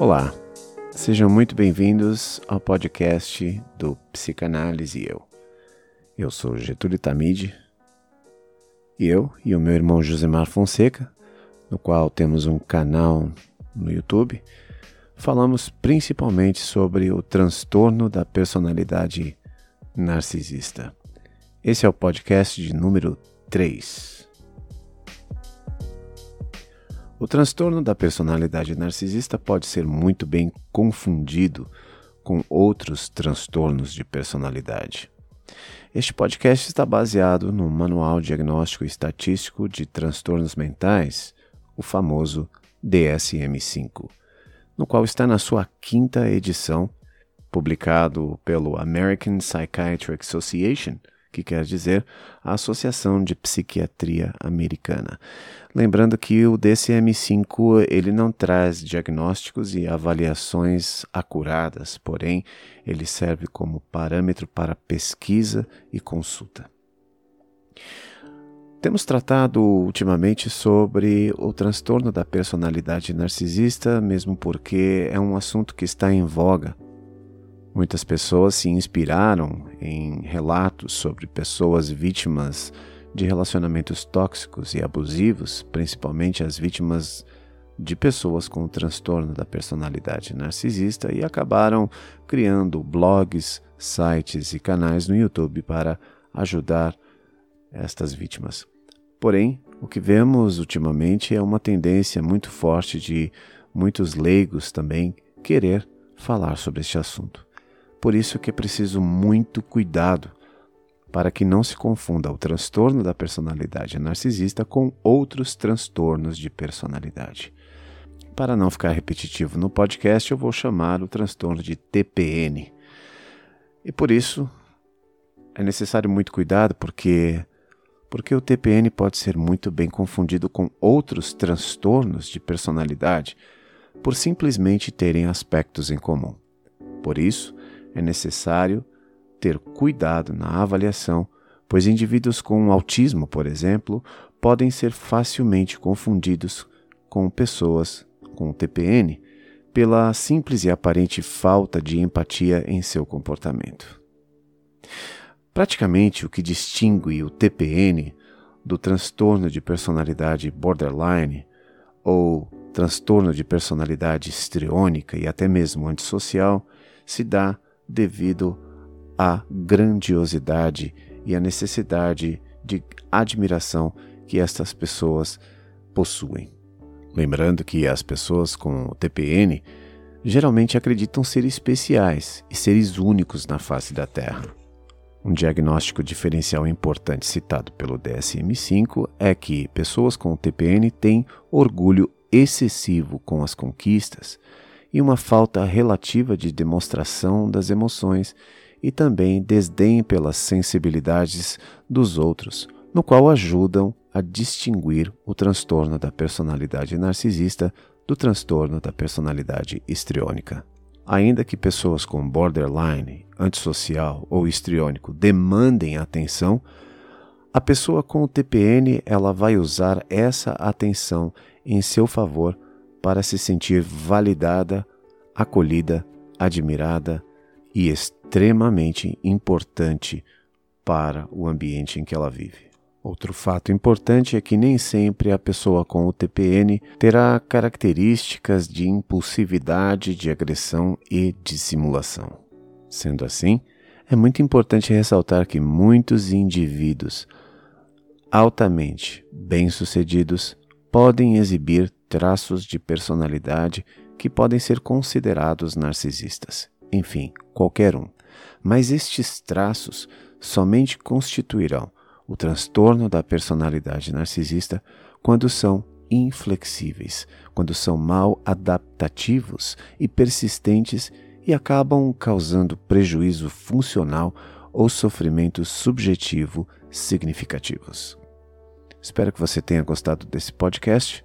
Olá, sejam muito bem-vindos ao podcast do Psicanálise Eu. Eu sou Getúlio Tamide e eu e o meu irmão Josemar Fonseca, no qual temos um canal no YouTube, falamos principalmente sobre o transtorno da personalidade narcisista. Esse é o podcast de número 3. O transtorno da personalidade narcisista pode ser muito bem confundido com outros transtornos de personalidade. Este podcast está baseado no Manual Diagnóstico Estatístico de Transtornos Mentais, o famoso DSM-5, no qual está na sua quinta edição, publicado pelo American Psychiatric Association que quer dizer a Associação de Psiquiatria Americana. Lembrando que o DCM-5 ele não traz diagnósticos e avaliações acuradas, porém ele serve como parâmetro para pesquisa e consulta. Temos tratado ultimamente sobre o transtorno da personalidade narcisista, mesmo porque é um assunto que está em voga Muitas pessoas se inspiraram em relatos sobre pessoas vítimas de relacionamentos tóxicos e abusivos, principalmente as vítimas de pessoas com transtorno da personalidade narcisista, e acabaram criando blogs, sites e canais no YouTube para ajudar estas vítimas. Porém, o que vemos ultimamente é uma tendência muito forte de muitos leigos também querer falar sobre este assunto. Por isso que é preciso muito cuidado para que não se confunda o transtorno da personalidade narcisista com outros transtornos de personalidade. Para não ficar repetitivo no podcast, eu vou chamar o transtorno de TPN. E por isso é necessário muito cuidado porque porque o TPN pode ser muito bem confundido com outros transtornos de personalidade por simplesmente terem aspectos em comum. Por isso, é necessário ter cuidado na avaliação, pois indivíduos com autismo, por exemplo, podem ser facilmente confundidos com pessoas com TPN pela simples e aparente falta de empatia em seu comportamento. Praticamente o que distingue o TPN do transtorno de personalidade borderline ou transtorno de personalidade histriônica e até mesmo antissocial se dá devido à grandiosidade e à necessidade de admiração que estas pessoas possuem. Lembrando que as pessoas com TPN geralmente acreditam ser especiais e seres únicos na face da Terra. Um diagnóstico diferencial importante citado pelo DSM-5 é que pessoas com TPN têm orgulho excessivo com as conquistas, e uma falta relativa de demonstração das emoções e também desdém pelas sensibilidades dos outros, no qual ajudam a distinguir o transtorno da personalidade narcisista do transtorno da personalidade histriônica. Ainda que pessoas com borderline, antissocial ou histriônico demandem atenção, a pessoa com o TPN ela vai usar essa atenção em seu favor para se sentir validada, acolhida, admirada e extremamente importante para o ambiente em que ela vive. Outro fato importante é que nem sempre a pessoa com o TPN terá características de impulsividade, de agressão e dissimulação. Sendo assim, é muito importante ressaltar que muitos indivíduos altamente bem-sucedidos podem exibir traços de personalidade que podem ser considerados narcisistas. Enfim, qualquer um. Mas estes traços somente constituirão o transtorno da personalidade narcisista quando são inflexíveis, quando são mal adaptativos e persistentes e acabam causando prejuízo funcional ou sofrimento subjetivo significativos. Espero que você tenha gostado desse podcast.